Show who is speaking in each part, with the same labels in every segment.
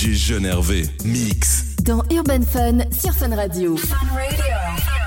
Speaker 1: DJ Jeune Hervé, mix.
Speaker 2: Dans Urban Fun sur Fun Radio.
Speaker 3: Fun Radio.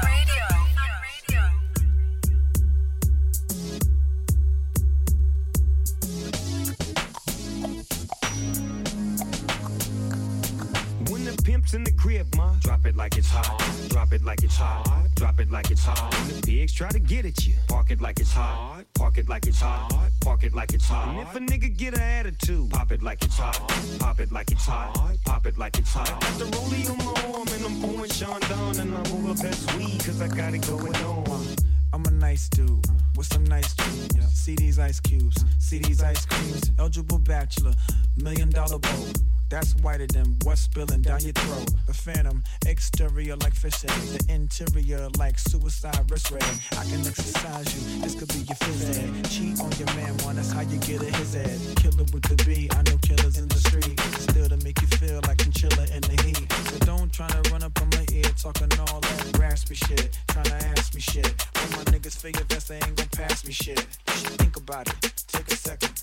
Speaker 4: Like it's hot. Drop it like it's hot. Drop it like it's hot. When the pigs try to get at you, park it like it's hot. Park it like it's hot. Park it like it's hot. And if a nigga get an attitude, pop it like it's hot. Pop it like it's hot. Pop it like it's hot. I got the rollie on my arm and I'm pouring Chandon and I'm over best weed cause I got it going on.
Speaker 5: I'm a nice dude with some nice dreams. See these ice cubes, see these ice creams. Eligible bachelor, million dollar boat. That's whiter than what's spilling down your throat. The phantom, exterior like fish the interior like suicide wrist red. I can exercise you, this could be your phys. Cheat on your man, one, that's how you get a his head. Killer with the B, I know killers in the street. Still to make you feel like chinchilla in the heat. So don't try to run up on my ear, talking all that raspy shit. Trying to ask me shit. When my niggas figure vest, they ain't gonna pass me shit. Think about it, take a second.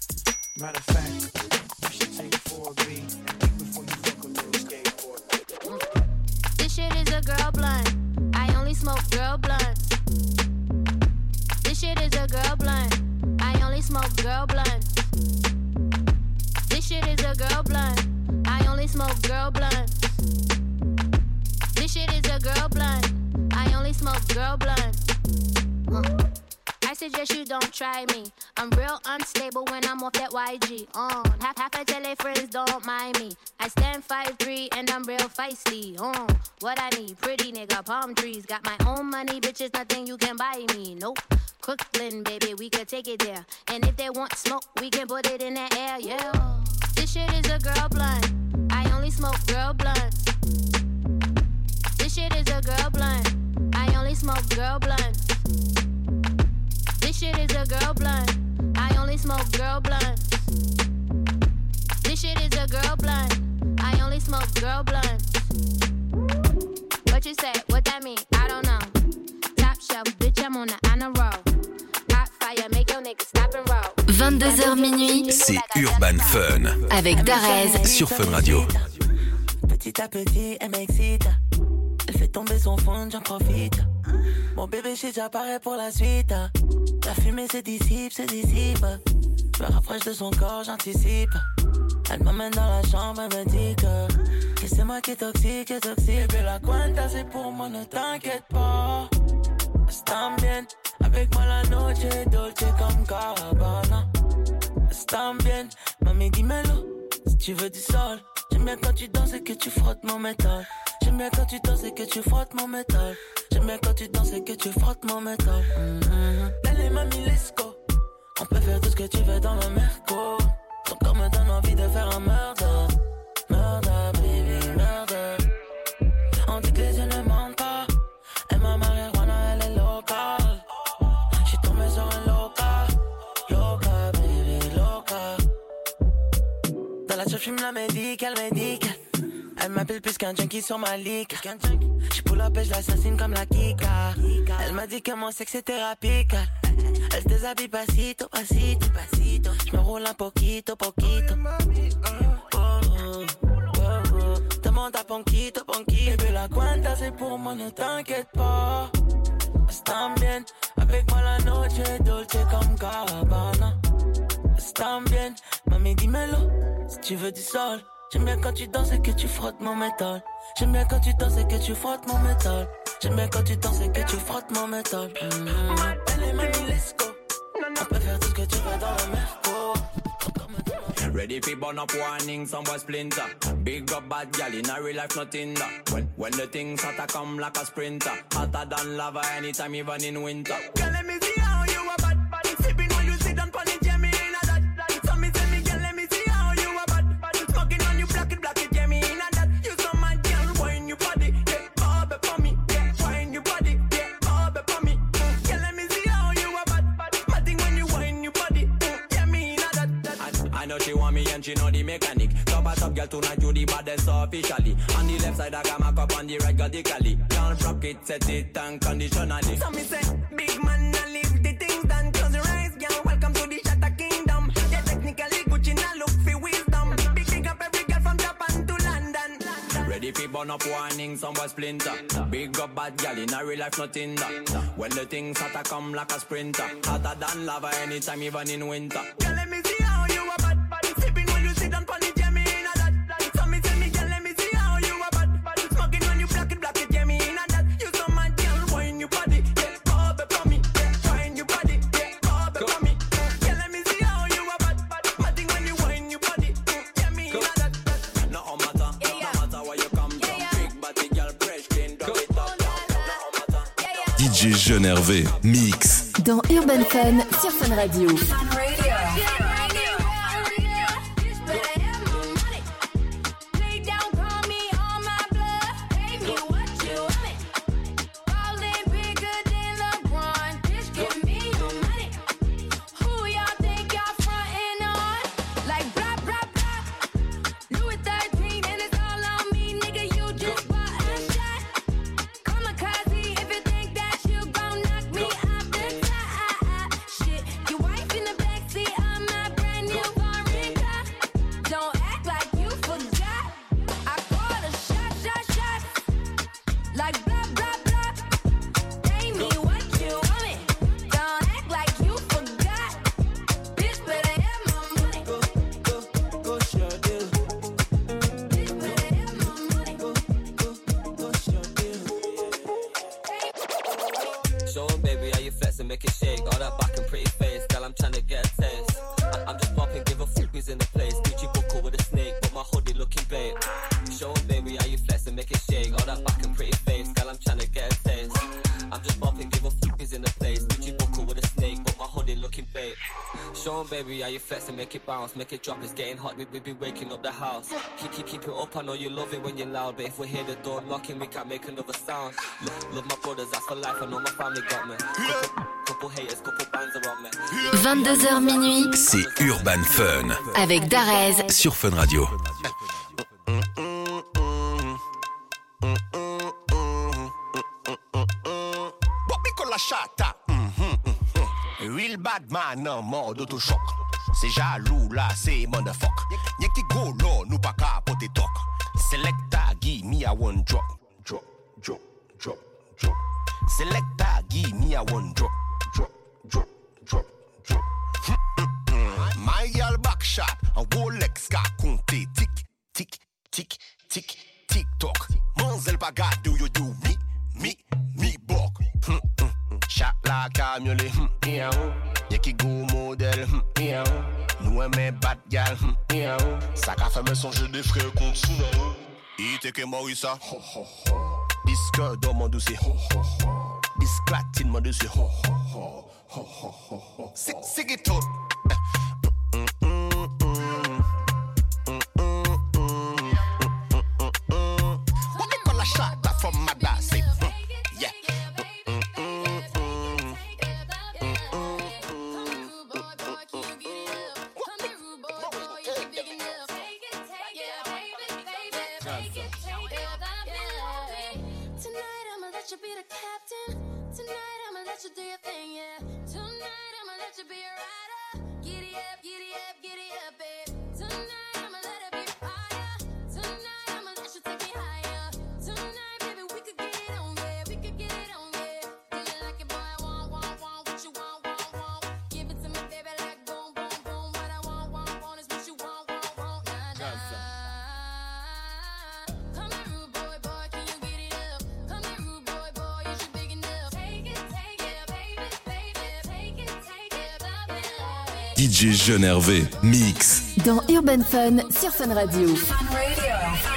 Speaker 5: Matter of fact, you should take 4B before you fuck skateboard.
Speaker 6: This shit is a girl blunt. I only smoke girl blunts. This shit is a girl blunt. I only smoke girl blunts. This shit is a girl blunt. I only smoke girl blunts. This shit is a girl blunt. I only smoke girl blunts. Uh. I suggest you don't try me. I'm real unstable when I'm off that YG. On half half I they friends don't mind me. I stand 5'3 and I'm real feisty. On what I need, pretty nigga, palm trees. Got my own money, bitches, nothing you can buy me. Nope. Crooklyn, baby, we could take it there. And if they want smoke, we can put it in the air, yeah. This shit is a girl blunt. I only smoke girl blunts. This shit is a girl blunt. I only smoke girl blunts. This shit is a girl blunt. I only smoke girl blunts. This shit is a girl blunt. I only smoke girl blunts. What you say? What that mean? I don't know. Top shelf, bitch, I'm on the honor roll. Hot fire, make your niggas stop and roll.
Speaker 2: 22h minuit,
Speaker 1: C'est Urban Fun.
Speaker 2: avec Darez
Speaker 1: sur Fun Radio.
Speaker 7: Petit à petit, elle m'excite. Tomber son fond, j'en profite. Mon bébé, déjà paré pour la suite. La fumée se dissipe, se dissipe. Je me rapproche de son corps, j'anticipe. Elle m'amène dans la chambre, elle me dit que, c'est moi qui est toxique, est toxique. Bébé, la cuenta, c'est pour moi, ne t'inquiète pas. Están bien, avec moi la noche est dolce comme Gabbana. Están bien, mami, dis-moi-le, si tu veux du sol. J'aime bien quand tu danses et que tu frottes mon métal. Bien quand tu danses et que tu frottes mon métal. J'aime bien quand tu danses et que tu frottes mon métal. Mm-hmm. Allez, mamie, let's. On peut faire tout ce que tu veux dans le merco. Ton corps me donne envie de faire un murder. Murder, baby, murder. On dit que les yeux ne mentent pas. Et ma marijuana, elle est locale. J'suis tombé sur un loca. Loca, baby, loca. Dans la chef, j'fume la médicale, médicale. Elle m'appelle plus qu'un junkie sur ma ligue. J'suis pour la pêche, l'assassine comme la Kika. Elle m'a dit que mon sexe est thérapeutique. Elle se déshabille pasito, pasito, pasito. J'me roule un poquito, poquito. Oh, oh, oh. Demande à Ponquito, Ponquito. Bébé, la cuenta c'est pour moi, ne t'inquiète pas. Están bien, avec moi la noche dolce comme Gabbana. Están bien, mami, dis-moi-le, si tu veux du sol. J'aime bien quand tu danses et que tu frottes mon métal. J'aime bien quand tu danses et que tu frottes mon métal. J'aime bien quand tu danses et que tu frottes mon métal. Mm-hmm. Elle est mamie, let's go. On peut faire tout ce que tu veux dans le merco.
Speaker 8: Ready fi burn up warning, some boy splinter. Big up bad gal in a real life, nothing that. When when the things hotter come like a sprinter, hotter than lava anytime, even in winter.
Speaker 9: Girl, let me see
Speaker 8: mechanic. Top a top girl tonight, you the baddest officially. On the left side, I got my cup on the right, got the cali. Can't rock it, set it unconditionally.
Speaker 9: So me say, big man, I leave the things done. Close your eyes, girl. Welcome to the Shatter Kingdom. Yeah, technically Gucci, now look for wisdom. Big big up every girl from Japan to London.
Speaker 8: Ready for burn up warning, some boy splinter. Big up bad gal in a real life, nothing that. When the things hotter come like a sprinter, hotter than lava anytime, even in winter.
Speaker 7: Girl, let me see
Speaker 9: Jeune Hervé, mix.
Speaker 6: Dans Urban Fun, sur Fun Radio.
Speaker 3: make it drop, it's getting hot, we, be waking up the house. Keep, keep, keep it up, I know you love it when you're loud, but if we hear the door knocking, we can't make another sound. Love my brothers, that's life, I know my family got me.
Speaker 6: 22h minuit,
Speaker 9: c'est Urban Fun.
Speaker 6: Avec Darez.
Speaker 9: Sur Fun Radio.
Speaker 10: Bad man. Se jalou la se mandafok Nye ki go lo nou pa ka pote tok. Selekta gi mi a one drop. Drop, drop, drop, drop. Selekta gi mi a one drop. Drop, drop, drop, drop. Hmm, Mayal bakshot An Rolex ka konte Tik, tik, tik, tik, tik tok Manzel pa gade yo yo mi Mi, mi bok. Chak la kamyole Nye ki go model Nye ki go model ouais mais bad gal Ça qu'a fait me songer des frères contre sous Il était que Morissa hein. Disque dans mon dossier Disque platine mon dossier C'est qui tout
Speaker 1: giddy up.
Speaker 9: DJ Jeune Hervé. Mix.
Speaker 6: Dans Urban Fun sur Fun Radio.
Speaker 1: Fun Radio.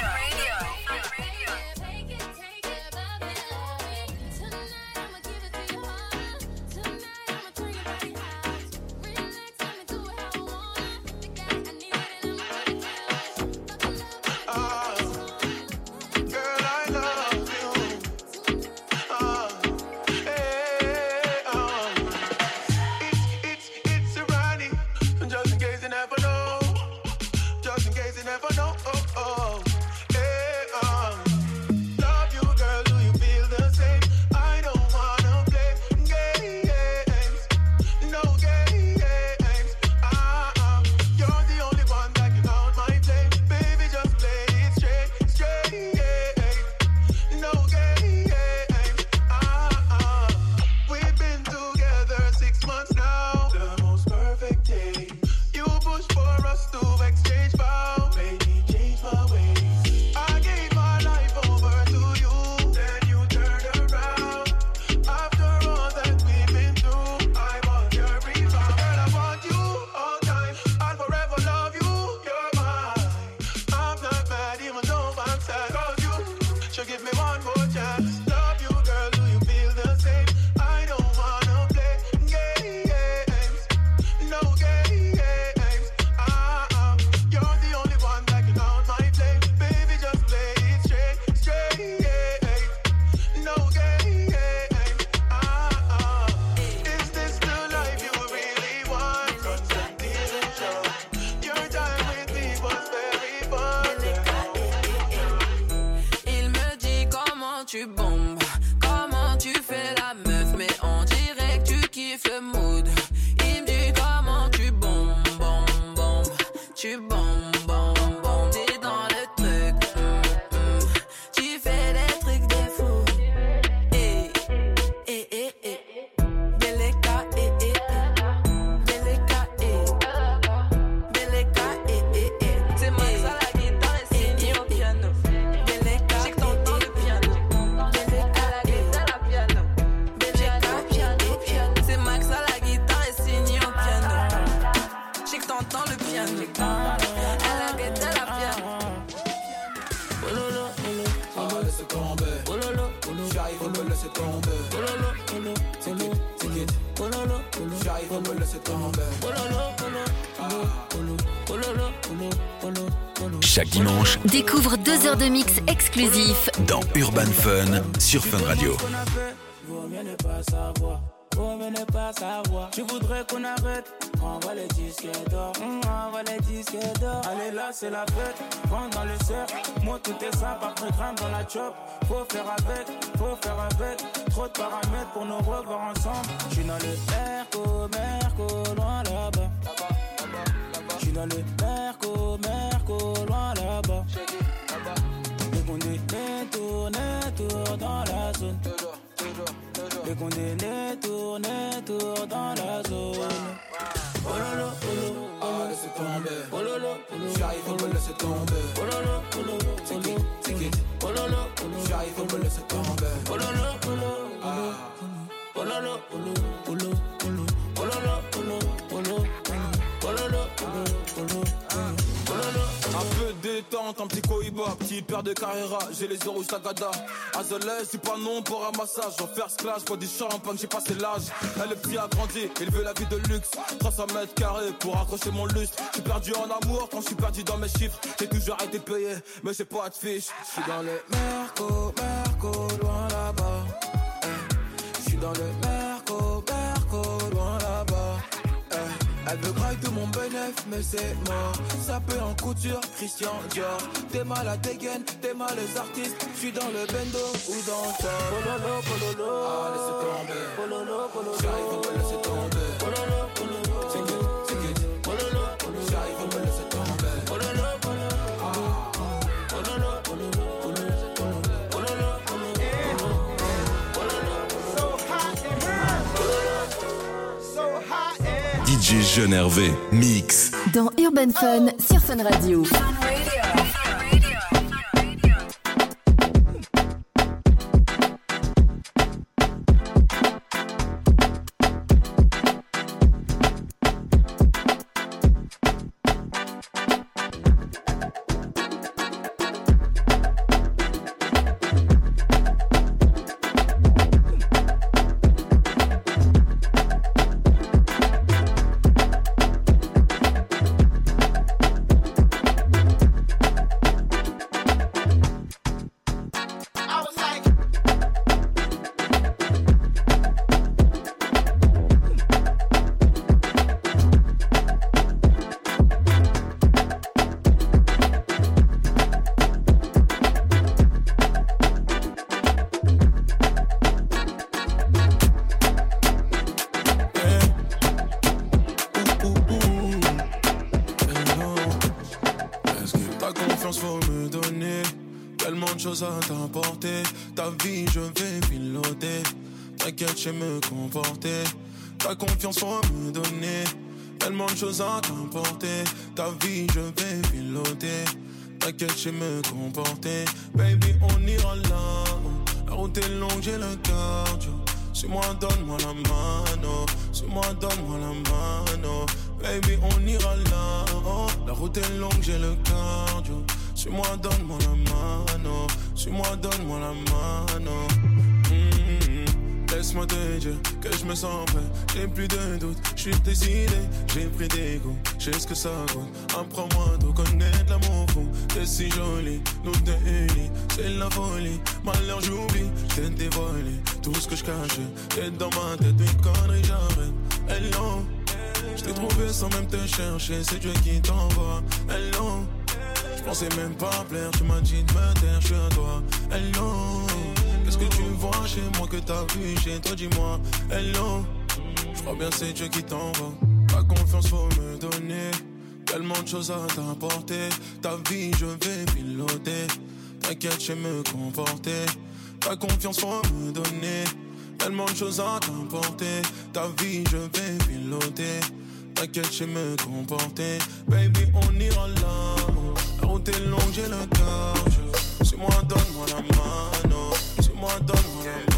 Speaker 2: Découvre deux heures de mix exclusif
Speaker 1: dans Urban Fun sur Fun Radio.
Speaker 11: Vaut mieux ne pas savoir, vaut mieux ne pas savoir. Je voudrais qu'on arrête, envoie les disques d'or, envoie les disques d'or. Allez là, c'est la fête, prends dans le cercle. Moi, tout est simple, après grimpe dans la chop. Faut faire avec, faut faire avec. Trop de paramètres pour nous revoir ensemble. Je suis dans le Merco, Merco, loin là-bas. Je suis dans le Merco, fait qu'on détourne, tour dans la zone. Oh lolo, oh
Speaker 12: ah, laisse tomber.
Speaker 11: Oh lolo,
Speaker 12: j'arrive, me laisser tomber.
Speaker 11: Oh lolo, oh
Speaker 12: tiki, tiki.
Speaker 11: Oh lolo,
Speaker 12: j'arrive, me laisser tomber.
Speaker 11: Oh lolo, oh ah, oh lolo, oh 40,
Speaker 12: un petit Koiba, petit père de Carrera, j'ai les yeux rouges tagada. Azolé, je suis pas non pour un massage, en first class, pour du champagne, j'ai passé l'âge. Elle est petit a grandi, il veut la vie de luxe. 300 mètres carrés pour accrocher mon lustre. J'suis perdu en amour quand j'suis perdu dans mes chiffres. J'ai toujours été payé, mais j'ai pas de fiche. J'suis dans les merco, merco, loin là-bas. J'suis dans le merco. Elle veut grailler tout mon bénéf, mais c'est mort. Ça peut en couture, Christian Dior. T'es mal à dégaine, t'es mal les artistes. J'suis dans le bendo ou dans le.
Speaker 11: Pololo, pololo.
Speaker 12: Ah, laisse tomber.
Speaker 11: Pololo, pololo.
Speaker 1: DJ Jeune Hervé, mix.
Speaker 2: Dans Urban Fun sur Radio.
Speaker 12: Je me comporter. Ta confiance, faut me donner. Tellement de choses à t'apporter. Ta vie, je vais piloter. T'inquiète, je me comporter. Baby, on ira là. La route est longue, j'ai le cardio. Suis-moi, donne-moi la mano. Suis-moi, donne-moi la mano. Baby, on ira là. La route est longue, j'ai le cardio. Suis-moi, donne-moi la mano. Suis-moi, donne-moi la mano. Laisse-moi te dire que je me sens prêt. J'ai plus de doute, je suis décidé. J'ai pris des goûts, je sais ce que ça coûte. Apprends-moi de connaître l'amour fou. T'es si jolie, nous deux unis, c'est la folie. Malheur, j'oublie, t'es dévoilé. Tout ce que je cachais, t'es dans ma tête, une connerie, j'arrête. Hello, je t'ai trouvé sans même te chercher, c'est Dieu qui t'envoie. Hello. Je pensais même pas plaire, tu m'as dit de me taire, je suis à toi. Hello, qu'est-ce que tu vois chez moi que t'as vu chez toi, dis-moi. Hello, je crois bien c'est Dieu qui t'envoie. Ta confiance, faut me donner. Tellement de choses à t'apporter. Ta vie, je vais piloter. T'inquiète, je me comporter. Ta confiance, faut me donner. Tellement de choses à t'apporter. Ta vie, je vais piloter. T'inquiète, je me comporter. Baby, on ira là. La route est longue, j'ai le cœur. Suis-moi, donne-moi la mano.
Speaker 13: m'endonne. Yeah.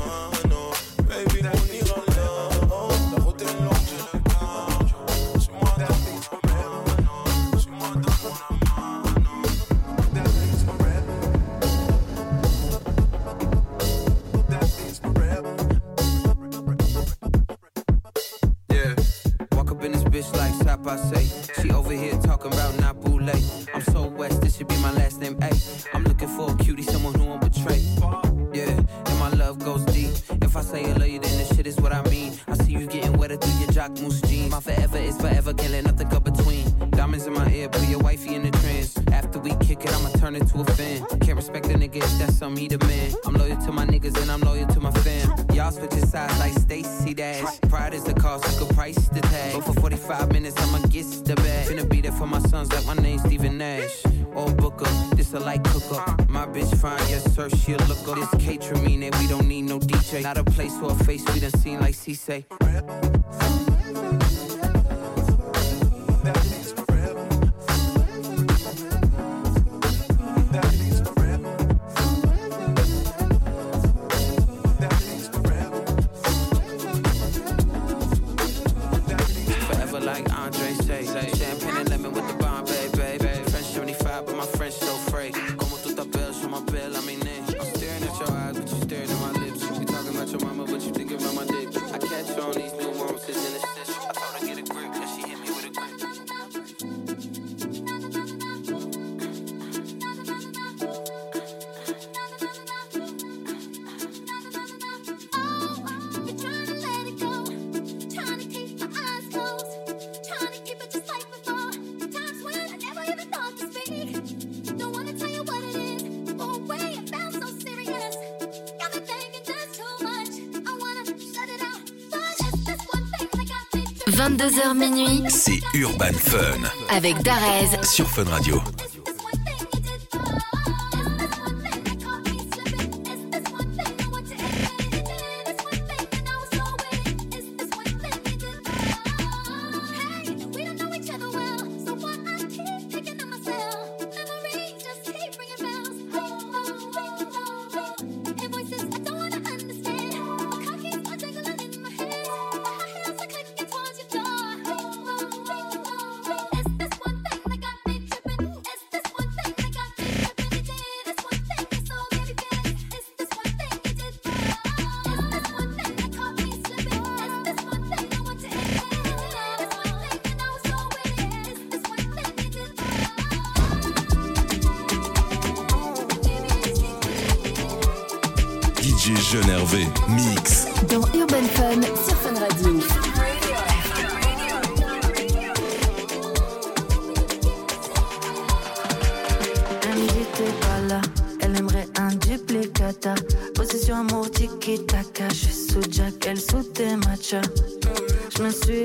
Speaker 2: 22h minuit,
Speaker 1: c'est Urban Fun.
Speaker 2: Avec Darez
Speaker 1: sur Fun Radio.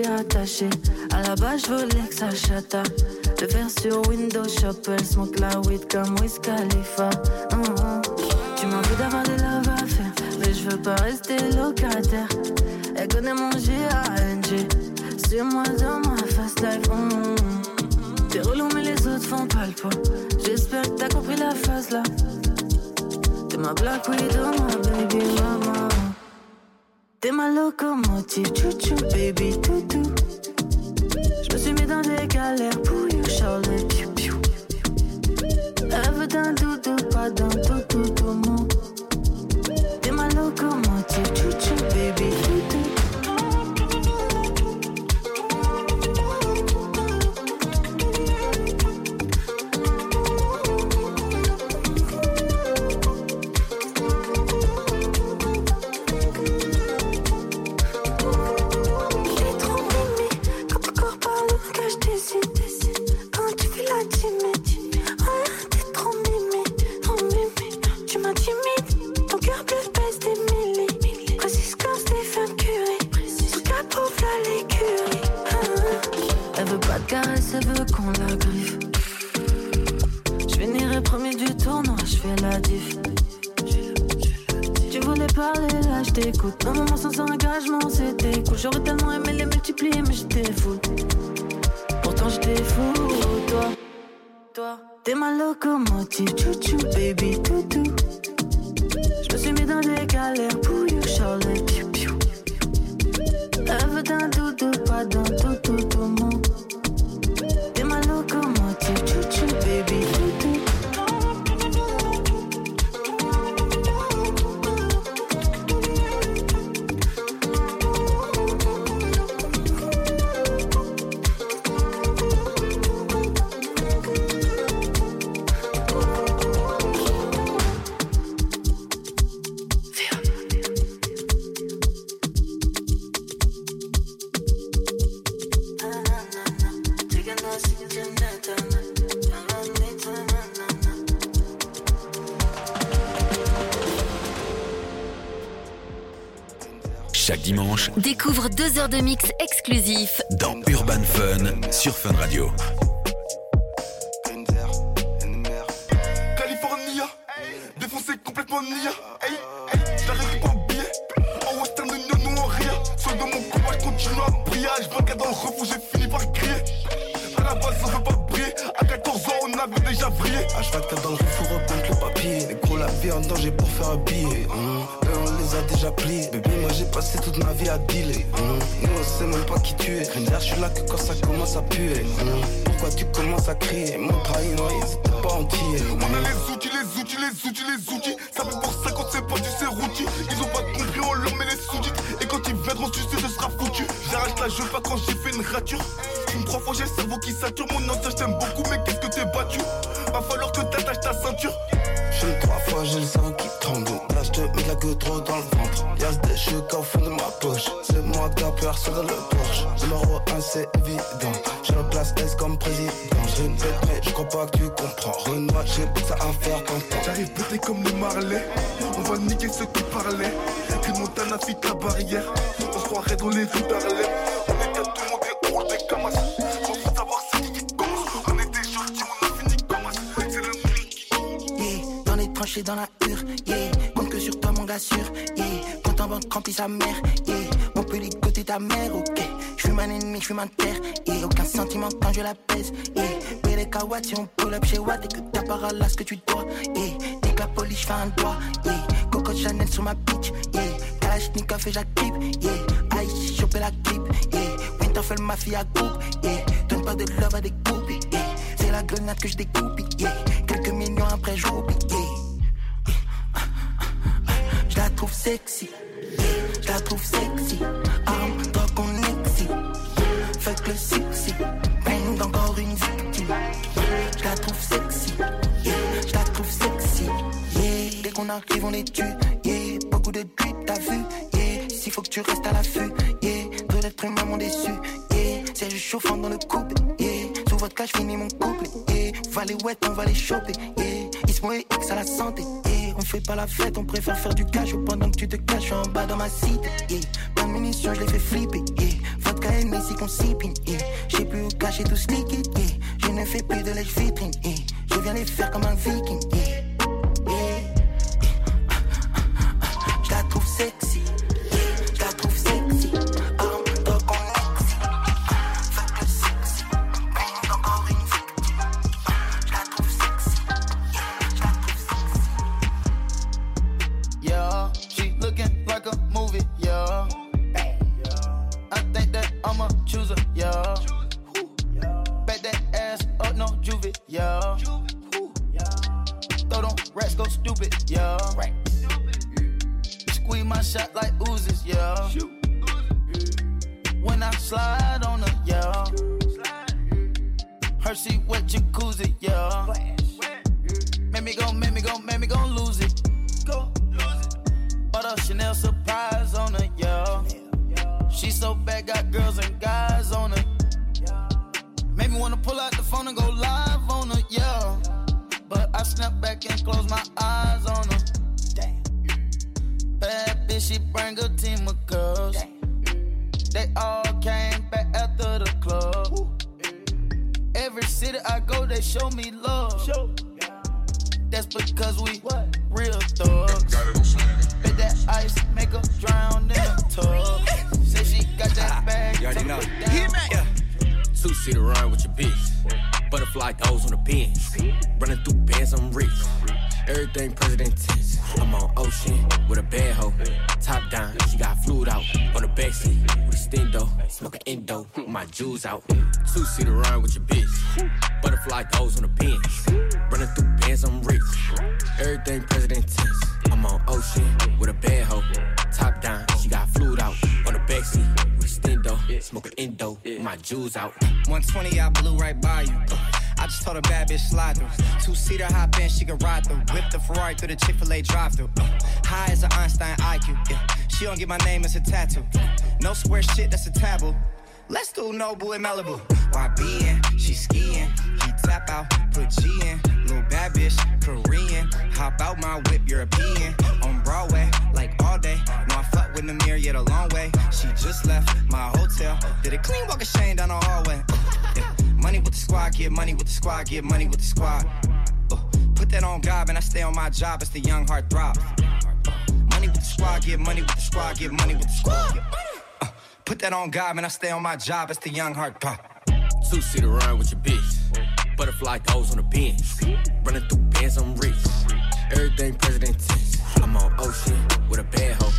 Speaker 14: attaché. À la base, je voulais que ça chata. Le faire sur Windows Shop, elle smoke la weed comme Wiz Khalifa. Mm, mm. Tu m'as vu d'avoir des love faire, mais je veux pas rester locataire. Elle connaît mon G.A.N.G. Sur moi dans ma fast life. Mm, T'es relou, mais les autres font pas le poids. J'espère que t'as compris la phase là. T'es ma black widow, ma baby mama. T'es ma locomotive, chouchou, baby, toutou. Je me suis mis dans des galères pour you, Charlotte, piou piou. Rêve d'un doudou, pas d'un toutou, tout mon. T'es ma locomotive, chouchou, baby. je t'écoute. Un moment sans engagement, c'était cool. J'aurais tellement aimé les multiplier, mais j'étais fou. Pourtant, j'étais fou, toi. Toi. T'es ma locomotive, chouchou, baby, toutou. Je me suis mis dans des galères pour you, Charlotte, piou piou. Rêve d'un doudou, pas d'un tout, tout, tout, monde. T'es ma locomotive.
Speaker 2: Découvre deux heures de mix exclusif
Speaker 15: dans Urban Fun sur Fun Radio.
Speaker 16: On va niquer ceux qui parlaient. Puis Montana fit la barrière. On se croirait dans les rues d'Harlem. On est qu'à tout monde et on roule des camas. Sans savoir c'est qui qui commence. On était gentils, on a fini comme. C'est le
Speaker 17: Yeah, dans les tranchées, dans la hure, yeah. Compte que sur toi, mon gars sûr, yeah. Compte en banque remplit sa mère, yeah. Mon peut côté ta mère, ok. J'fuis un ennemi, j'fuis ma terre, yeah. Aucun sentiment quand je la pèse. Paye les kawats si on pull up chez Watt et que t'as pas là ce que tu dois, yeah. Police, j'fais un doigt, yeah. Coco Chanel sur ma bitch, yeah. Kalashnikov et j'active, yeah. Ice, choper la clip, yeah. Winterfell, ma fille à coupe, yeah. Donne pas de love à des coupes, yeah. C'est la grenade que je découpe, yeah. Quelques millions après, j'oublie, yeah. Je la trouve sexy, je la trouve sexy. Arme, toi qu'on excite. Fuck le sexy, bang encore une victime. Je la trouve sexy, arrive, on les tue. Yeah. Beaucoup de tweets, t'as vu? Yeah. S'il faut que tu restes à l'affût. Yeah. D'êtres humains m'ont déçu. Yeah. C'est juste chauffant dans le couple. Yeah. Sous votre cas, finis mon couple. Yeah. Va les wet, on va les choper. Yeah. Ismo et X à la santé. Yeah. On fait pas la fête, on préfère faire du cash pendant que tu te caches en bas dans ma cité. Yeah. Pas de munitions, je les fais flipper. Yeah. Vodka et Messi qu'on sipine. Yeah. J'ai plus où cacher tout ce liquide. Yeah. Je ne fais plus de lèche vitrine. Yeah. Je viens les faire comme un viking. Yeah.
Speaker 18: I think that I'm a chooser, yeah. Back that ass up, no juvie, yeah. Throw them rats, go stupid, yeah. Squeeze my shot like Uzis, yeah. When I slide on her, yeah. Her seat wet jacuzzi, yeah. Make me go, make me go, make me go lose it. Go. lose it. But a Chanel surprise on her. She so bad, got girls and guys on her. Made me wanna pull out the phone and go live on her, yeah. But I snap back and close my eyes on her. Damn. Bad bitch, she bring a team of girls. They all came back after the club. Every city I go, they show me love. That's because we real thugs. Bet that ice make her drown in the tub. Got that bag.
Speaker 19: You already know. Yeah. Two seater run with your bitch. Butterfly those on the bench. Running through bands, I'm rich. Everything president tense. I'm on ocean with a bad hoe. Top down, she got fluid out on the backseat with a stendo. Smoking endo, my jewels out. Two seater run with your bitch. Butterfly those on the bench. Running through bands, I'm rich. Everything president tense. I'm on ocean with a bad hoe. Top down, she got fluid out on the backseat with a stendo. Smoking endo, my jewels out.
Speaker 20: 120, I blew right by you. I just told a bad bitch slide through. Two seater hop in, she can ride through. Whip the Ferrari through the Chick fil A drive through. High as an Einstein IQ. Yeah. She don't get my name as a tattoo. No square shit, that's a taboo. Let's do Nobu in Malibu. YBN, she skiing. She tap out, put G in. Little bad bitch, Korean. Hop out my whip, European. On Broadway, like all day. No, I fuck with the mirror, yet a long way. She just left my hotel. Did a clean walk of shame down the hallway. Yeah. Money with the squad, get money with the squad, get money with the squad. Uh, put that on God, and I stay on my job. It's the young heart throb. Uh, money with the squad, get money with the squad, get money with the squad. Uh, put that on God, and I stay on my job. It's the young heart throb.
Speaker 19: Two seat around with your bitch. Butterfly toes on the bench. Running through bands, I'm rich. Everything president tense. I'm on ocean with a bad hoe.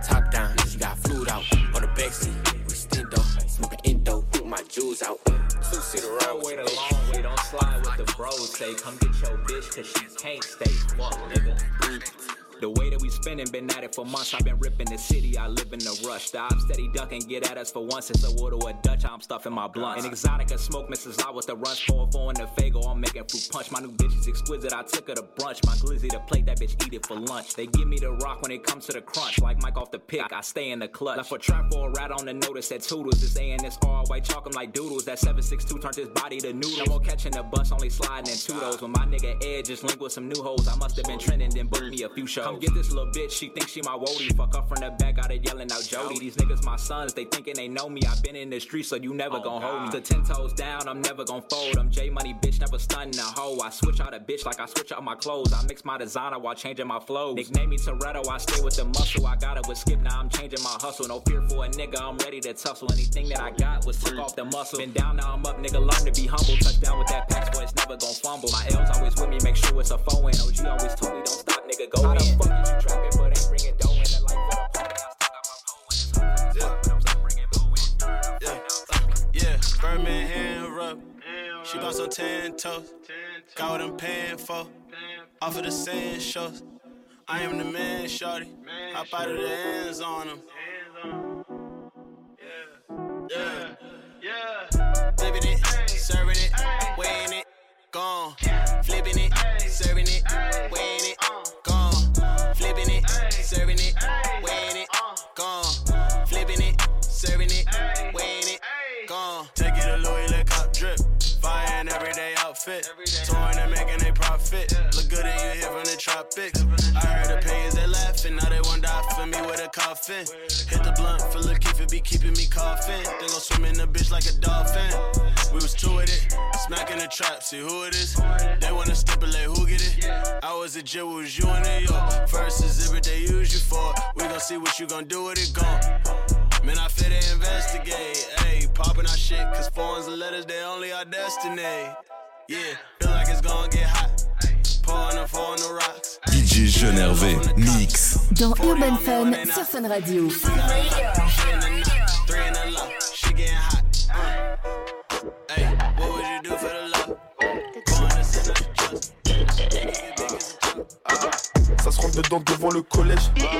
Speaker 19: Top down, she got fluid out on the backseat. We stendo, smoking with my jewels out. Two seat around
Speaker 21: Wait a long way, don't slide with the bros. Say, come get your bitch, cause she can't stay. Fuck, nigga. The way that we spending, been at it for months. I've been ripping the city, I live in the rush. The Stop, steady ducking, get at us for once. It's a water or a Dutch, I'm stuffing my blunt. An exotica smoke misses out with the rush. Four four in the Fago, I'm making fruit punch. My new bitch is exquisite, I took her to brunch. My glizzy to plate, that bitch eat it for lunch. They give me the rock when it comes to the crunch. Like Mike off the pick, I stay in the clutch. Left for trap for a rat on the notice that toodles. This A and this R, white chalk 'em like doodles. That 762 turned his body to noodles. No more catching the bus, only sliding in two those. When my nigga Ed just linked with some new hoes, I must have been trending, then booked me a few shows. Come get this little bitch, she thinks she my woody. Fuck up from the back, got it yelling out Jody. These niggas my sons, they thinking they know me. I been in the street, so you never oh, gon' hold me. The ten toes down, I'm never gon' fold. I'm J Money, bitch, never stunning a hoe. I switch out a bitch like I switch out my clothes. I mix my designer while changing my flows. Nickname me Toretto, I stay with the muscle. I got it with Skip, now I'm changing my hustle. No fear for a nigga, I'm ready to tussle. Anything that I got was took off the muscle. Been down, now I'm up, nigga, learn to be humble. Touchdown with that patch, boy, it's never gon' fumble. My L's always with me, make sure it's a phone. And OG always told me, don't stop, nigga, go How in. the fuck is you trapping, but ain't bringing dough in? The life of the party, I still got my pole in his hand. But I'm still bringing mo in.
Speaker 22: Yeah, Birdman hand rub. She bought some ten toes. Got what I'm paying for. Off of the sand shows. I am the man, shorty. Hop out of the hands on him. Yeah, yeah. Flipping it, serving it, weighing it, gone. Flipping it, serving it, weighing it, gone. Flipping it, serving it, weighing it, gone. Flipping it, serving it, weighing it, gone. Take it to Louis, let cop drip. Buying everyday outfit. Touring tropics. I heard the opinions they laughing. Now they want to die for me with a coffin. Hit the blunt for Lil Keith, it be keeping me coughing. They gon' swim in the bitch like a dolphin. We was two with it. Smacking the trap, see who it is. They wanna stipulate who get it. I was a Jill, was you in New York. First exhibit they use you for. We gon' see what you gon' do with it gone. Man, I fit to investigate. Ayy, popping our shit, cause phones and letters, they only our destiny. Yeah, feel like it's gonna get hot.
Speaker 1: DJ Jeune Hervé, Mix.
Speaker 2: Dans Urban Fun sur Fun Radio.
Speaker 16: Ça se rentre dedans devant le collège.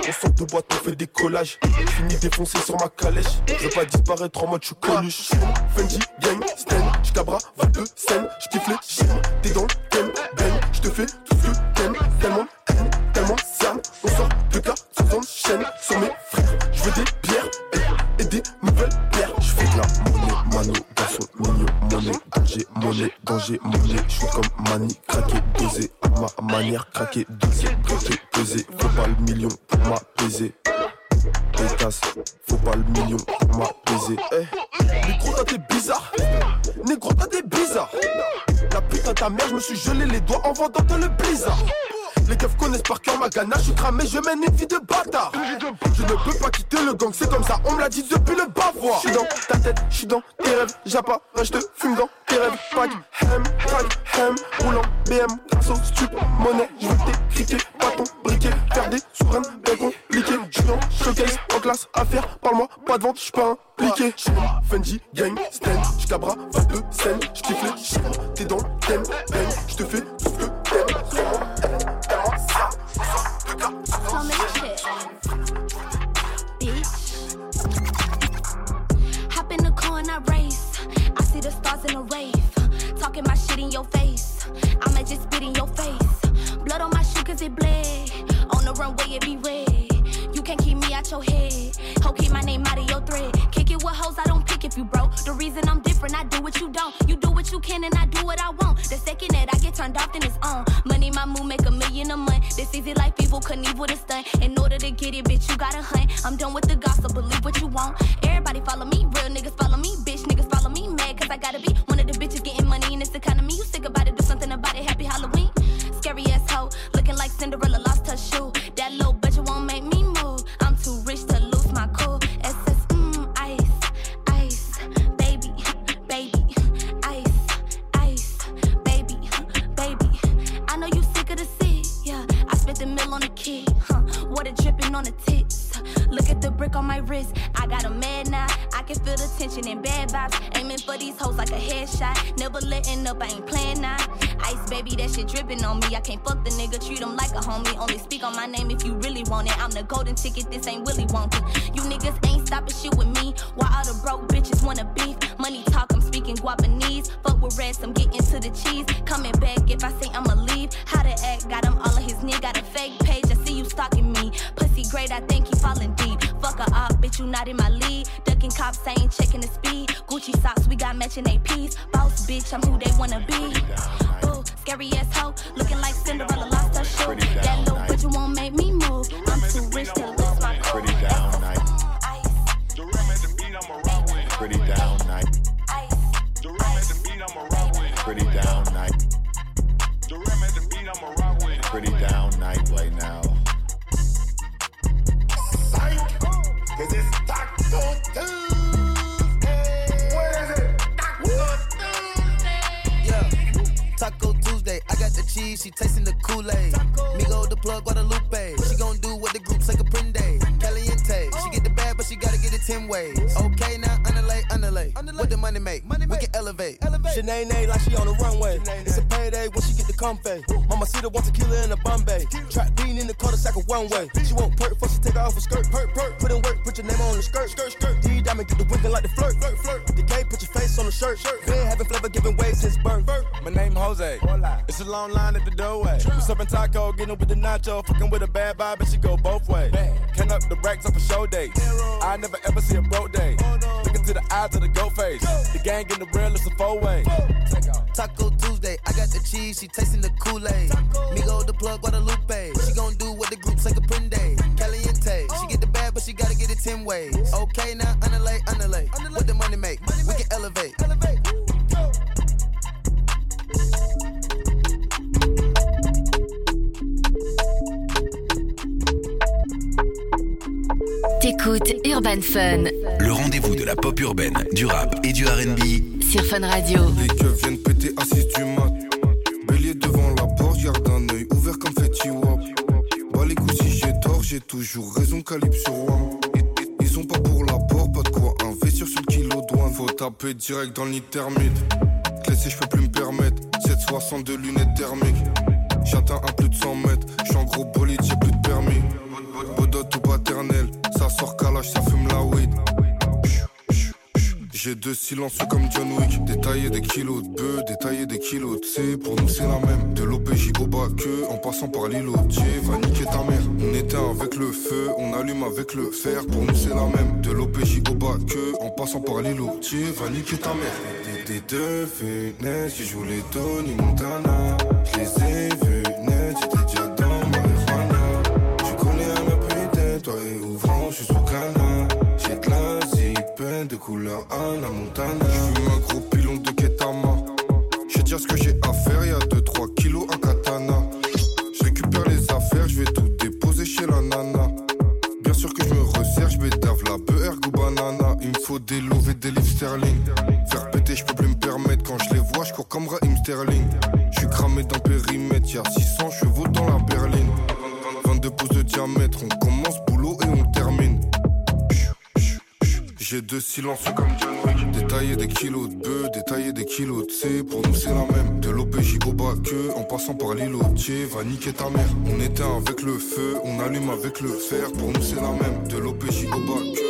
Speaker 16: On sort de boîte, on fait des collages. Fini défoncé sur ma calèche. Je veux pas disparaître en mode je. Fendi, gang, Stan, j'cabra, va de scène. J'kiffe les chiens, t'es dans le Tellement haine, tellement cerne. On sort de cas, ça s'enchaîne. Sur mes frères, je veux des pierres et, et des nouvelles pierres. Je fais de la monnaie, mano, garçon mignon, monnaie, danger, monnaie, danger, monnaie. Je suis comme mani, craqué, dosé, à ma manière, craqué, dosé,
Speaker 23: tension and bad vibes. Aiming for these hoes like a headshot. Never letting up, I ain't playing now. Ice baby, that shit dripping on me. I can't fuck the nigga, treat him like a homie. Only speak on my name if you really want it. I'm the golden ticket, this ain't Willy Wonka. You niggas ain't stopping shit with me. Why all the broke bitches wanna beef? Money talk, I'm speaking Guapanese. Fuck with rest, I'm getting to the cheese. Coming back if I say I'ma leave. How to act, got him all of his knee. Got a fake page, I see you stalking me. Pussy great, I think he falling deep. Fuck her up, bitch, you not in my league. Ducking cops, I ain't checking the speed. Gucci socks, we got matching APs. Boss bitch, I'm who they wanna be. Ooh, scary ass hoe, looking like Cinderella lost her shoe. That little bitch won't make me move. I'm too rich to lose my cool.
Speaker 24: Pretty down night. Pretty down night. Pretty down
Speaker 17: Taco Tuesday.
Speaker 25: I got the cheese, she tasting the Kool-Aid. Migo the plug, Guadalupe. She gon' do what the group say Caprende. Caliente, she get the bad, but she gotta get it 10 ways. Okay, now underlay, underlay. What the money make? money We can elevate. elevate.
Speaker 26: Shanae Nay like she on the runway. It's a payday when she get the comfy. Mama see the one tequila in the Bombay. Trap bean in the quarter sack of one way. She won't perk before she take her off her skirt. Perk, perk. Put in work, put your name on the skirt. Skirt, skirt. D diamond get the winking like the flirt. Flirt, flirt. The gay, put your face on the shirt. Shirt. Been having flavor giving way since birth.
Speaker 27: My name Jose. It's a long line at the doorway. We serving taco, getting up with the nacho, fucking with a bad vibe, and she go both ways. Can up the racks up a show day. I never ever see a broke day. Look into the eyes of the goat face. The gang in the real, it's a four way.
Speaker 25: Taco Tuesday, I got the cheese, she tasting the Kool-Aid. Migo the plug, Guadalupe. She gon' do what the group's group say Caprende. Caliente, she get the bad, but she gotta get it 10 ways. Okay, now underlay, underlay. What the money make? We can elevate.
Speaker 2: T'écoutes Urban Fun
Speaker 1: Le rendez-vous de la pop urbaine, du rap et du RB.
Speaker 2: sur Fun Radio.
Speaker 28: Les keufs viennent péter à 6 du mat. Bélier devant la porte, garde un œil ouvert comme Fetty Wap. Bah les coups, si j'ai tort, j'ai toujours raison, calibre sur WAM. Ils sont pas pour la porte, pas de quoi investir sur le kilo douane. Faut taper direct dans le nid thermite. Te laisser, je peux plus me permettre. 762 lunettes thermiques. J'atteins à plus de 100 mètres. J'suis en gros bolide, j'ai plus de permis. Bodot ou paternel, sort calage, ça fume la weed. J'ai deux silencieux comme John Wick. Détailler des kilos de bœufs, détailler des kilos de C. Pour nous, c'est la même. De l'OPJ au que, en passant par l'îlot. va niquer ta mère. On éteint avec le feu, on allume avec le fer. Pour nous, c'est la même. De l'OPJ au que, en passant par l'îlot. va niquer ta mère. Des, deux fenêtres qui jouent les Tony Montana. Je les ai vus couleur Anna Montana. Je fume un gros pilon de Ketama. Je vais dire ce que j'ai à faire, y'a Détailler des kilos de bœufs, détailler des kilos de C. Pour nous, c'est la même. De l'OPJ au que, en passant par l'îlotier, va niquer ta mère. On éteint avec le feu, on allume avec le fer. Pour nous, c'est la même. De l'OPJ au bas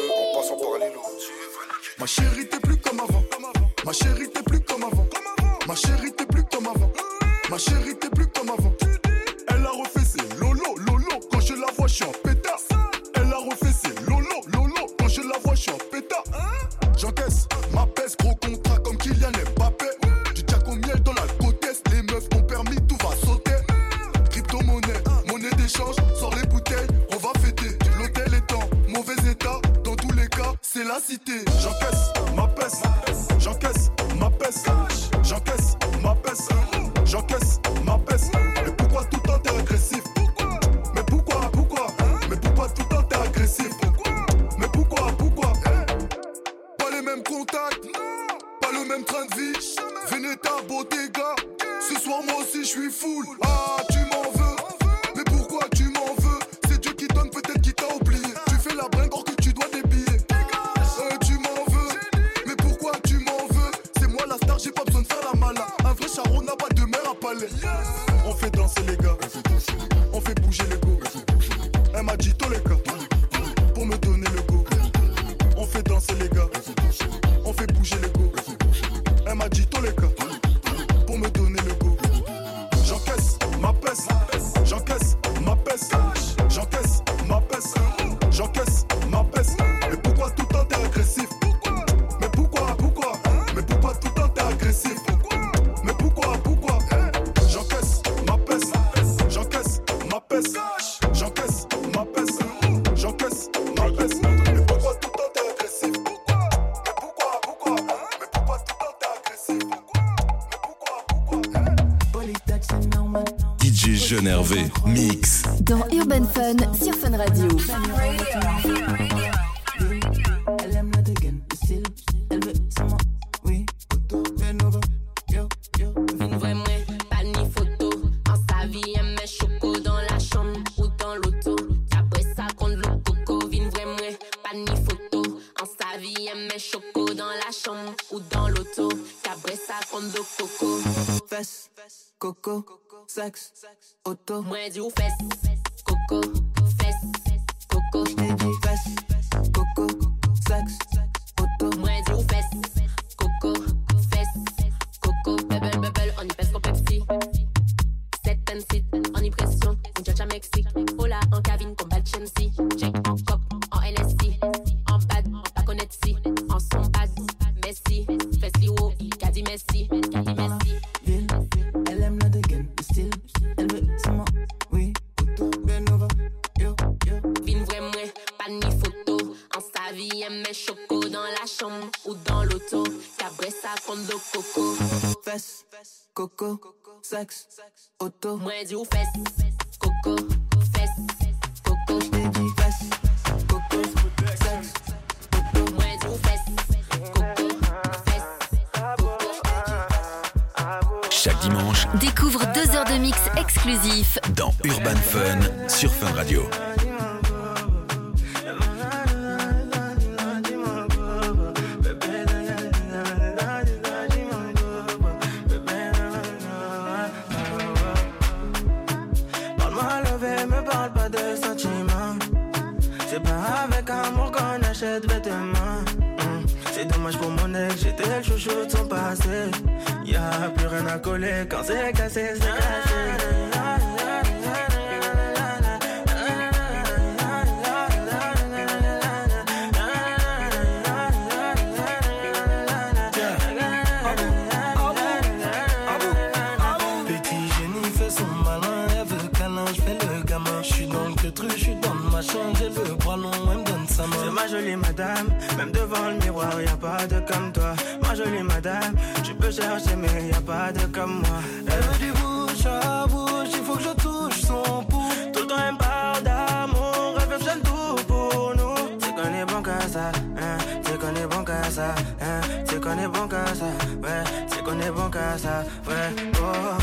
Speaker 29: coco,
Speaker 7: sexe, auto.
Speaker 29: Moi, du fesse. ou dans l'auto. Condo coco.
Speaker 7: Coco,
Speaker 29: coco.
Speaker 7: Auto.
Speaker 1: Chaque dimanche,
Speaker 2: découvre deux heures de mix exclusif
Speaker 1: dans Urban Fun sur Fun Radio.
Speaker 30: C'est dommage pour mon ex, j'étais le chouchou de son passé. Y'a plus rien à coller quand c'est cassé, c'est cassé. madame. Même devant le miroir, y a pas de comme toi. Ma jolie madame, tu peux chercher, mais y a pas de comme moi. Elle veut du bouche à bouche, il faut que je touche son pouls. Tout le temps, elle me parle d'amour, elle veut tout pour nous. C'est qu'on est bon qu'à ça, hein. C'est qu'on est bon qu'à ça, hein. C'est qu'on est bon qu'à ça, ouais. C'est qu'on est bon qu'à ça, ouais. Oh.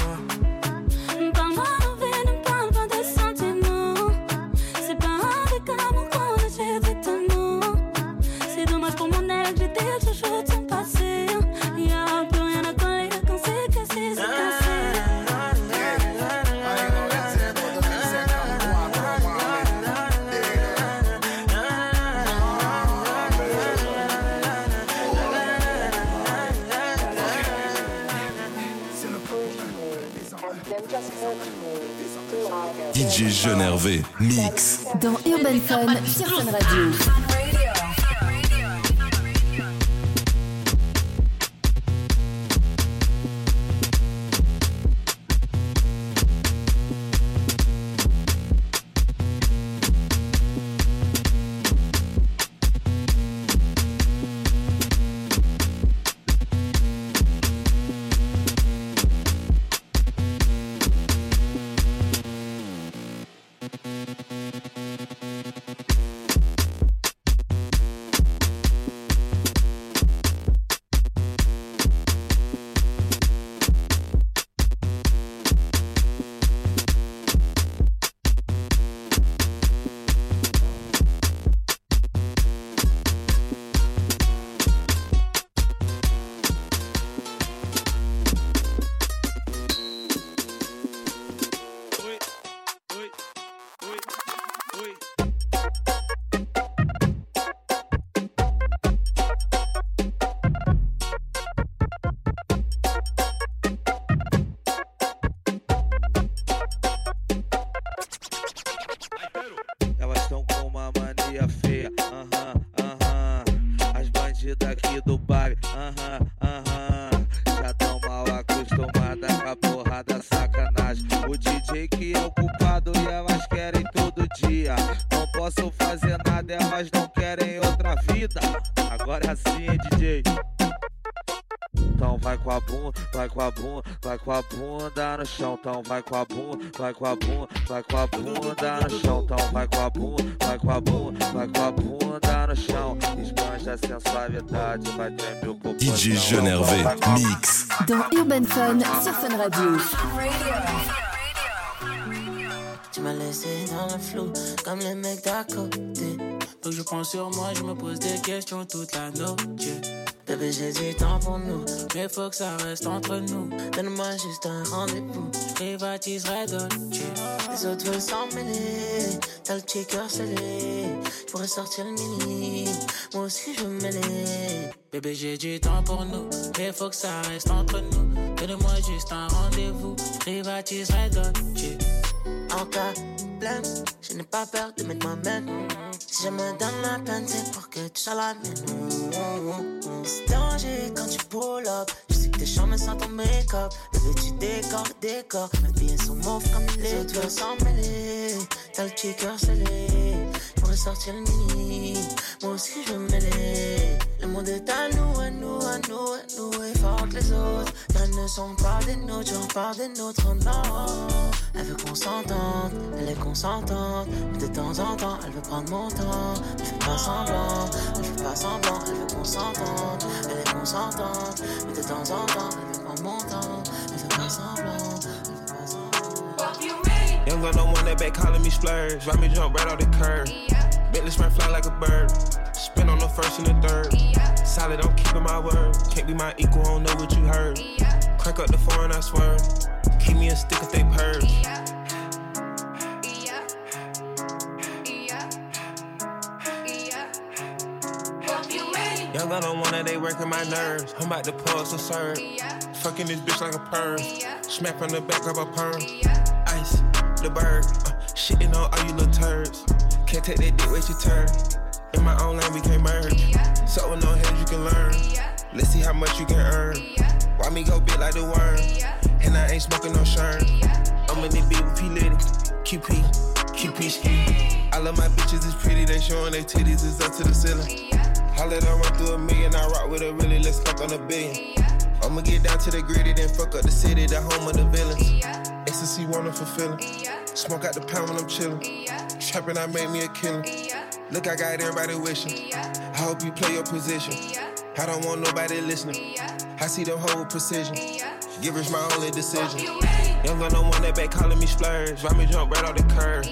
Speaker 1: Hervé. Mix.
Speaker 2: Dans Urban Fun, sur Fun Radio.
Speaker 31: Culpado e elas querem todo dia. Não posso fazer nada, elas não querem outra vida. Agora é assim, hein, DJ? Então vai com a bunda, vai com a bunda, vai com a bunda no chão. Então vai com a bunda, vai com a bunda, vai com a bunda no chão. Então vai com a bunda, vai com a bunda, vai com a bunda no chão. Esbanja a sensualidade, vai tremer o corpo.
Speaker 1: DJ Jeune Hervé, mix.
Speaker 2: Dans Urban Fun sur Fun Radio.
Speaker 7: Tu m'as laissé dans le flou, comme les mecs d'à côté.
Speaker 32: Donc je prends sur moi, je me pose des questions toute la nuit.
Speaker 7: Bébé, j'ai du temps pour nous.
Speaker 32: Mais faut que ça reste entre nous.
Speaker 7: Donne-moi juste un rendez-vous.
Speaker 32: Je privatiserai Dolce.
Speaker 7: Les autres veulent s'en mêler. T'as le petit cœur scellé. Je pourrais sortir le mini. Moi aussi, je veux me mêler.
Speaker 32: Bébé, j'ai du temps pour nous. Mais faut que ça reste entre nous. Donne-moi juste un rendez-vous. Je privatiserai Dolce.
Speaker 7: En cas de problème, je n'ai pas peur de mettre ma main. Si je me donne la peine, c'est pour que tu sois la mienne. C'est danger quand tu pull up. Je sais que t'es charmé sans ton make-up. Bébé, tu décores, décores. Mes billets sont mauves comme les autres veulent s'en mêler. T'as le cœur scellé. Je pourrais sortir le mini. Moi aussi, je veux mêler. Monde est à nous, à nous, à nous, à nous. Et fort que les autres. Elles ne sont pas des nôtres, j'en parle des nôtres, non. Elle veut qu'on s'entende, elle est consentante. Mais de temps en temps, elle veut prendre mon temps. Elle fait pas semblant, elle fait pas semblant, elle veut qu'on s'entende. Elle est consentante, mais de temps en temps, elle veut prendre mon temps. Elle fait pas semblant, elle fait pas semblant.
Speaker 33: Young gun don't want that back calling me splurge. Ride me jump right off the curb. Bentley sprint fly like a bird. Spin on the first and the third. Solid, I'm keeping my word. Can't be my equal, I don't know what you heard. Crank up the foreign, I swear. Keep me a stick if they purge. Young, I don't wanna, they working my nerves. I'm about to pause to serve. Fucking this bitch like a perm. Smack from the back of a perm. Ice, the bird. Uh, shitting on all you little turds. Can't take that dick, wait your turn. In my own lane, we can't merge. So with no heads, you can learn. Let's see how much you can earn. Why me go big like the worm? And I ain't smoking no shirt. I'm in the beat with P Litty. QP, QP ski. I love my bitches, it's pretty. They showing their titties, it's up to the ceiling. Let her run through a million, I rock with a really, let's fuck on a billion. I'ma get down to the gritty, then fuck up the city, the home of the villains. Ecstasy, wonderful feeling. Smoke out the pound when I'm chillin'. Trapping, I made me a killer. Look, I got everybody wishing. I hope you play your position. I don't want nobody listening. I see them whole precision. Give Givers my only decision. Young gun don't want that back calling me splurge. Ride me jump right off the curb.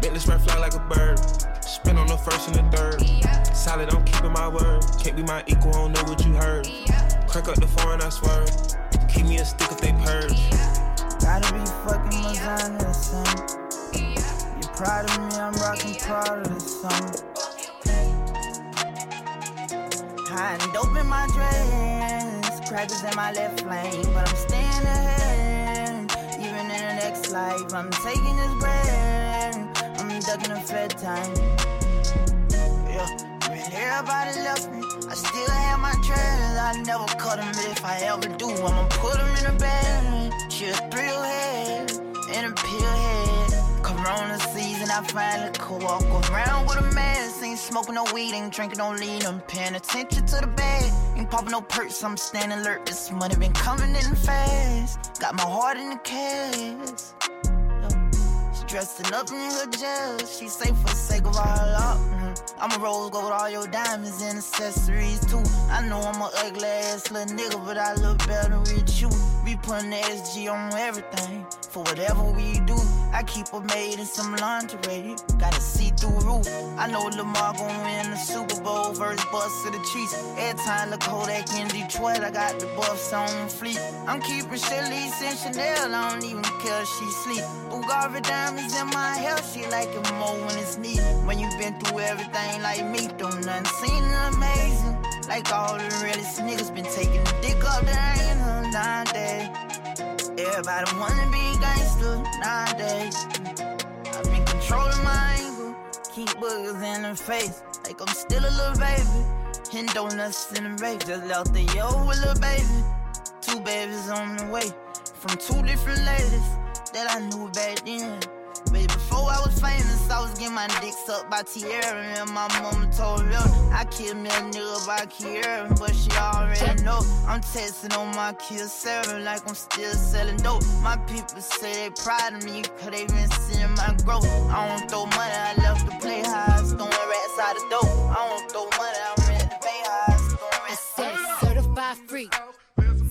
Speaker 33: Bentley sprint fly like a bird. Spin on the first and the third. Solid, I'm keeping my word. Can't be my equal, I don't know what you heard. Crank up the foreign, I swear. Keep me a stick if they purge.
Speaker 18: Gotta be fucking lasagna. You proud of me, I'm rocking Prada or something. Hiding dope in my dress, crackers in my left lane, but I'm staying ahead. Even in the next life, I'm taking this bread. I'm ducking the fed time. Yeah, when everybody left me, I still have my treasures. I never cut them, but if I ever do, I'ma put them in a bag. She a thrill head and a pill head. Corona I finally could walk around with a mask. Ain't smoking no weed, ain't drinking no lean. I'm paying attention to the bag. Ain't popping no perks, I'm staying alert. This money been coming in fast. Got my heart in the cast. She dressing up in her gel. She safe for the sake of all up. Mm-hmm. I'm a rose gold, all your diamonds and accessories too. I know I'm a ugly ass little nigga, but I look better with you. We putting the SG on everything. For whatever we do, I keep her made in some lingerie. Got a see through roof. I know Lamar gon' win the Super Bowl versus Bust of the Chiefs. Every time look Kodak in Detroit, I got the buffs on fleet. I'm keeping Shelly and Chanel, I don't even care if she sleep. Bulgari diamonds in my hair, she like it more when it's neat. When you been through everything like me, don't nothing seem amazing. Like all the realest niggas been taking the dick up, there ain't no nowadays. Everybody wanna be gangster nowadays. I've been controlling my angle, keep boogers in her face, like I'm still a little baby. And donuts in the rave, just left the yo with a baby. Two babies on the way, from two different ladies that I knew back then. Baby, before I was famous, I was getting my dick sucked by Tierra. And my mama told me, I killed me a nigga by Kiera, but she already know. I'm texting on my kill seven like I'm still selling dope. My people say they proud of me, cause they been seeing my growth. I don't throw money, I left the playhouse, throwing rats out the door. I don't throw money, I'm in the playhouse, throwing rats out the door.
Speaker 2: Certified freak.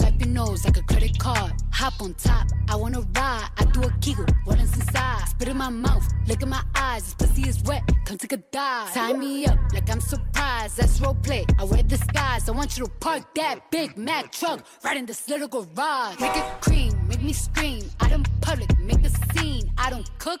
Speaker 34: Swipe your nose like a credit card. Hop on top, I wanna ride. I do a kegel, what is inside? Spit in my mouth, look in my eyes. This pussy is wet, come take a dive. Tie me up like I'm surprised. That's role play. I wear disguise. I want you to park that Big Mac truck right in this little garage. Make it cream, make me scream. I don't public, make a scene. I don't cook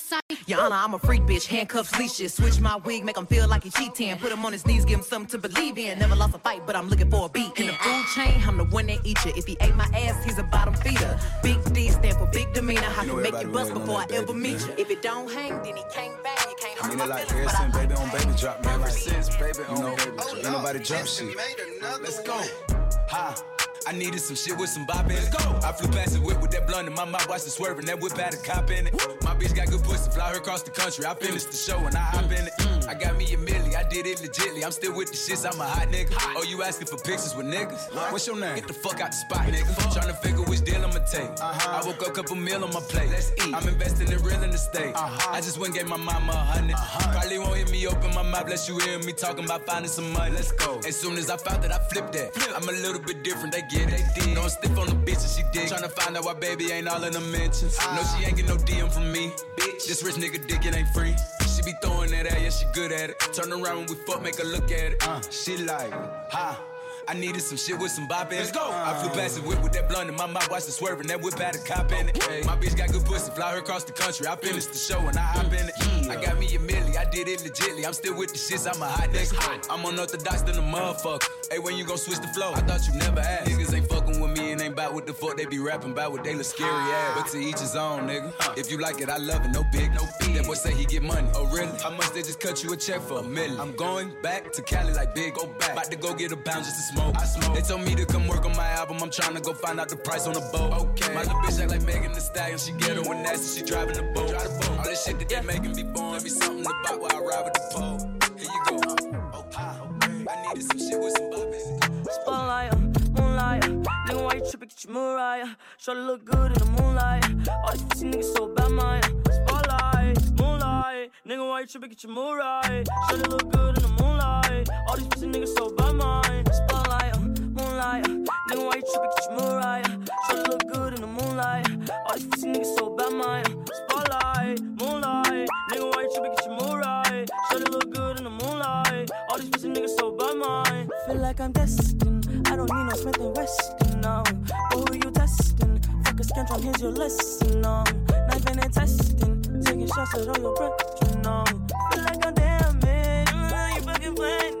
Speaker 35: sight. Your Honor, I'm a freak bitch. Handcuffs, leashes. Switch my wig, make him feel like he cheating. Put him on his knees, give him something to believe in. Never lost a fight, but I'm looking for a beat. In the food chain, I'm the one that eat you. If he ate my ass, he's a bottom feeder. Big D stand for big demeanor. I can make you bust before I ever meet you. If it don't hang, then he can't bang. You can't I mean, it like Harrison, baby on baby drop, man. Ever since baby on baby drop. Ain't nobody drop shit.
Speaker 36: Let's go. Ha. I needed some shit with some bop in it. Let's go. I flew past the whip with that blunt in my mouth, watched it swerving. That whip had a cop in it. Woo. My bitch got good pussy, fly her across the country. I finished the show and I hop in it. Mm. I got me a milli, I did it legitly. I'm still with the shits, I'm a hot nigga. Hot. Oh, you asking for pictures with niggas? What? What's your name? Get the fuck out the spot, nigga. The Trying to figure which deal I'ma take. Uh-huh. I woke up, couple meal on my plate. Let's eat. I'm investing in real estate. Uh-huh. I just went and gave my mama a 100 uh-huh. Probably won't hear me open my mouth, bless you hear me talking about finding some money. Let's go. As soon as I found that, I flipped that. Flip. I'm a little bit different. They get it. They did. Know I'm stiff on the bitch and she dick. Tryna find out why baby ain't all in the mentions. Uh, no, she ain't get no DM from me. Bitch, this rich nigga dick, it ain't free. She be throwing that at, yeah, she good at it. Turn around when we fuck, make her look at it. Uh, she like, ha. I needed some shit with some bop in it. Let's go. I flew past the whip with that blunt in my mouth, watched it swerving. That whip had a cop in it. My bitch got good pussy, fly her across the country. I finished the show and I hop in it. I got me a milli, I did it legitly. I'm still with the shits, I'm a hot next. I'm unorthodox than a motherfucker. Hey, when you gon' switch the flow? I thought you never asked. Niggas ain't fucking me and ain't about what the fuck they be rapping about what they look scary ass. Ah. But to each his own, nigga. If you like it, I love it, no big. No fee. That boy say he get money. Oh, really? How much they just cut you a check for a million? I'm going back to Cali like big. Go back. About to go get a pound just to smoke. I smoke. They told me to come work on my album. I'm trying to go find out the price on the boat. Okay. My little bitch act like Megan Thee Stallion. She get on when nasty. She driving the boat. Drive the boat. All this shit that they making me born. Let be something about why I ride with the pole. Here you go. Oh, okay. I needed some shit with some bubbles.
Speaker 37: Spotlight, moonlight. Nigga, why you trippin', get your moon right? Shawty look good in the moonlight. All these pussy niggas so bad, mine. Spotlight, moonlight. Nigga, why you trippin', get your moon right? Shawty look good in the moonlight. All these pussy niggas so bad, mine. Spotlight, moonlight. Nigga, why you trippin', get your moon right? Shawty look good in the moonlight. All these pussy niggas so bad, mine. Spotlight, moonlight. Nigga, why you trippin', get your moon right? Shawty look good in the moonlight. All these pussy niggas so bad, mine. Feel like I'm destined I don't need no Smith and Wesson, no. But who you testing? Fuck a scantron, here's your lesson, no. Knife and intestine, taking shots at all your brethren, no. Feel like I'm damn it, you fucking playing.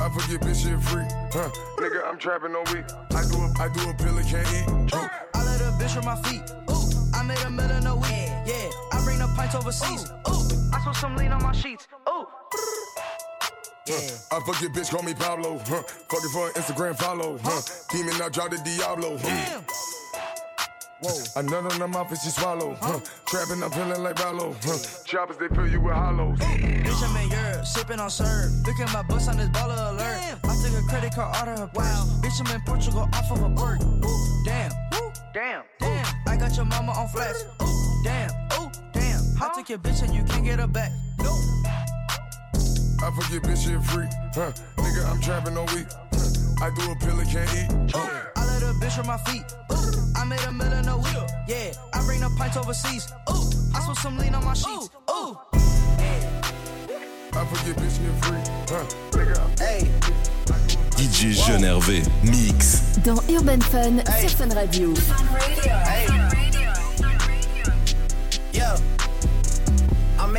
Speaker 25: I
Speaker 38: forget bitch shit free, huh? Nigga, I'm trapping no week. I do a, I do a pill and can't eat.
Speaker 25: Ooh, I let a bitch from my feet. Ooh, I made a million a week. Yeah, I bring the pints overseas. Ooh, I saw some lean on my sheets. Ooh.
Speaker 38: Yeah. I fuck your bitch, call me Pablo. Huh? Fucking for an Instagram follow. Huh? Demon, I drop the Diablo. Huh? Whoa. Another in the mouth and she swallow. Huh? Trapping, I'm feeling like Rollo. Huh? Choppers, they fill you with hollows.
Speaker 25: Bitch, I'm in Europe, sipping on syrup. Look at my bus on this baller alert. I took a credit card out of her purse. Wow. Bitch, I'm in Portugal off of a perk. Damn. Damn. Damn. I got your mama on flash. Ooh. Damn. Ooh. Damn. I took your bitch and you can't get her back. No.
Speaker 38: I forget bitch shit free. Huh? Nigga, I'm trapping no week. Huh? I do a pill and can't eat.
Speaker 25: Oh. Huh? A bitch from my feet. Ooh, I made a million a week. Yeah, I bring the pints overseas. Ooh, I saw some lean on my sheets. Ooh,
Speaker 38: I forget bitch shit free. Huh? Nigga, I'm
Speaker 25: hey.
Speaker 1: DJ Jeune Hervé, mix.
Speaker 2: Dans Urban Fun sur Fun Radio.
Speaker 25: Fun Radio. Hey. Yo.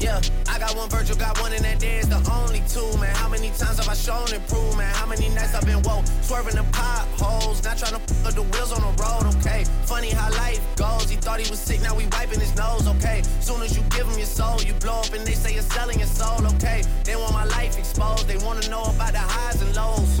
Speaker 25: Yeah, I got one Virgil, got one, and that day is the only two, man. How many times have I shown improvement? How many nights I've been woke, swerving the potholes, not trying to up the wheels on the road, okay? Funny how life goes. He thought he was sick, now we wiping his nose, okay? Soon as you give him your soul, you blow up and they say you're selling your soul, okay? They want my life exposed, they wanna know about the highs and lows.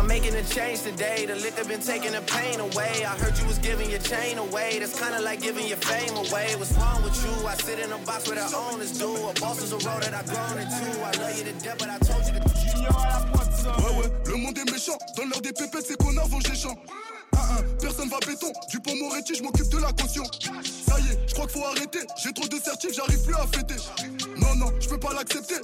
Speaker 25: I'm making a change today. The liquor been taking the pain away. I heard you was giving your chain away. That's kinda like giving your fame away. What's wrong with you? I sit in a box where the owners do. A boss is a role that I've grown into. I love you to death, but I told you to.
Speaker 38: Ouais, ouais, le monde est méchant. Dans l'heure des pépettes, c'est qu'on avance les champs. Ah, ah, personne va béton. Du pont Moretti, je m'occupe de la caution. Ça y est, je crois qu'il faut arrêter. J'ai trop de certifs, j'arrive plus à fêter. Non, non, je peux pas l'accepter.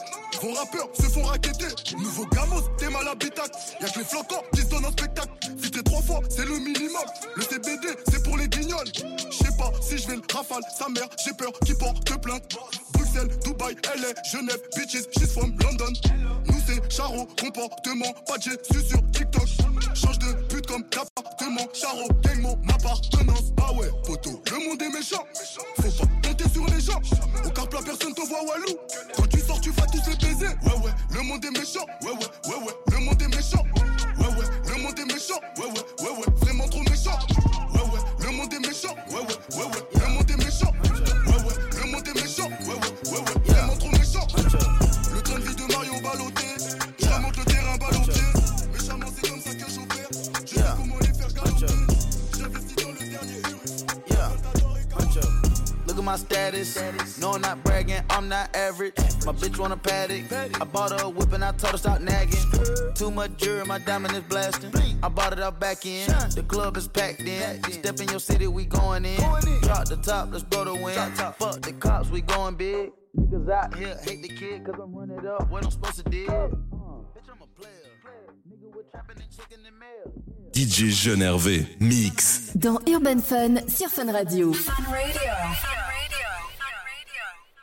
Speaker 38: Vos rappeurs se font raqueter. Nouveau gamos, t'es mal habitacle. Y'a que les flocons qui se donnent un spectacle. Filtré trois fois, c'est le minimum. Le CBD, c'est pour les guignols. Je sais pas si je vais le rafale. Sa mère, j'ai peur qu'il porte plainte. Bruxelles, Dubaï, LA, Genève, bitches, she's from London. Nous c'est Charo, comportement, pas de sur TikTok. Change de comme d'appartement, Charo, gang mon appartenance. Ah ouais, poteau, le monde est méchant. Faut pas compter sur les gens. Au carpe la personne te voit walou. Quand tu sors, tu vas tous les baiser. Ouais, ouais, le monde est méchant. Ouais, ouais, ouais, ouais, le monde est méchant. Ouais, ouais, le monde est méchant. Ouais, ouais, ouais, ouais,
Speaker 25: my status. No, I'm not bragging, I'm not average. My bitch want a paddock. I bought her a whip and I told her stop nagging. Too much jury, my diamond is blasting. I bought it out back in. The club is packed in. Step in your city, we going in. Drop the top, let's blow the wind. Fuck the cops, we going big. Niggas out here hate the kid, cause I'm running up what I'm supposed to do. Bitch, I'm a player. Nigga, we're trapping and chicken and mail.
Speaker 1: DJ Jeune RV, mix.
Speaker 2: Dans Urban Fun sur Fun Radio.
Speaker 39: Fun Radio.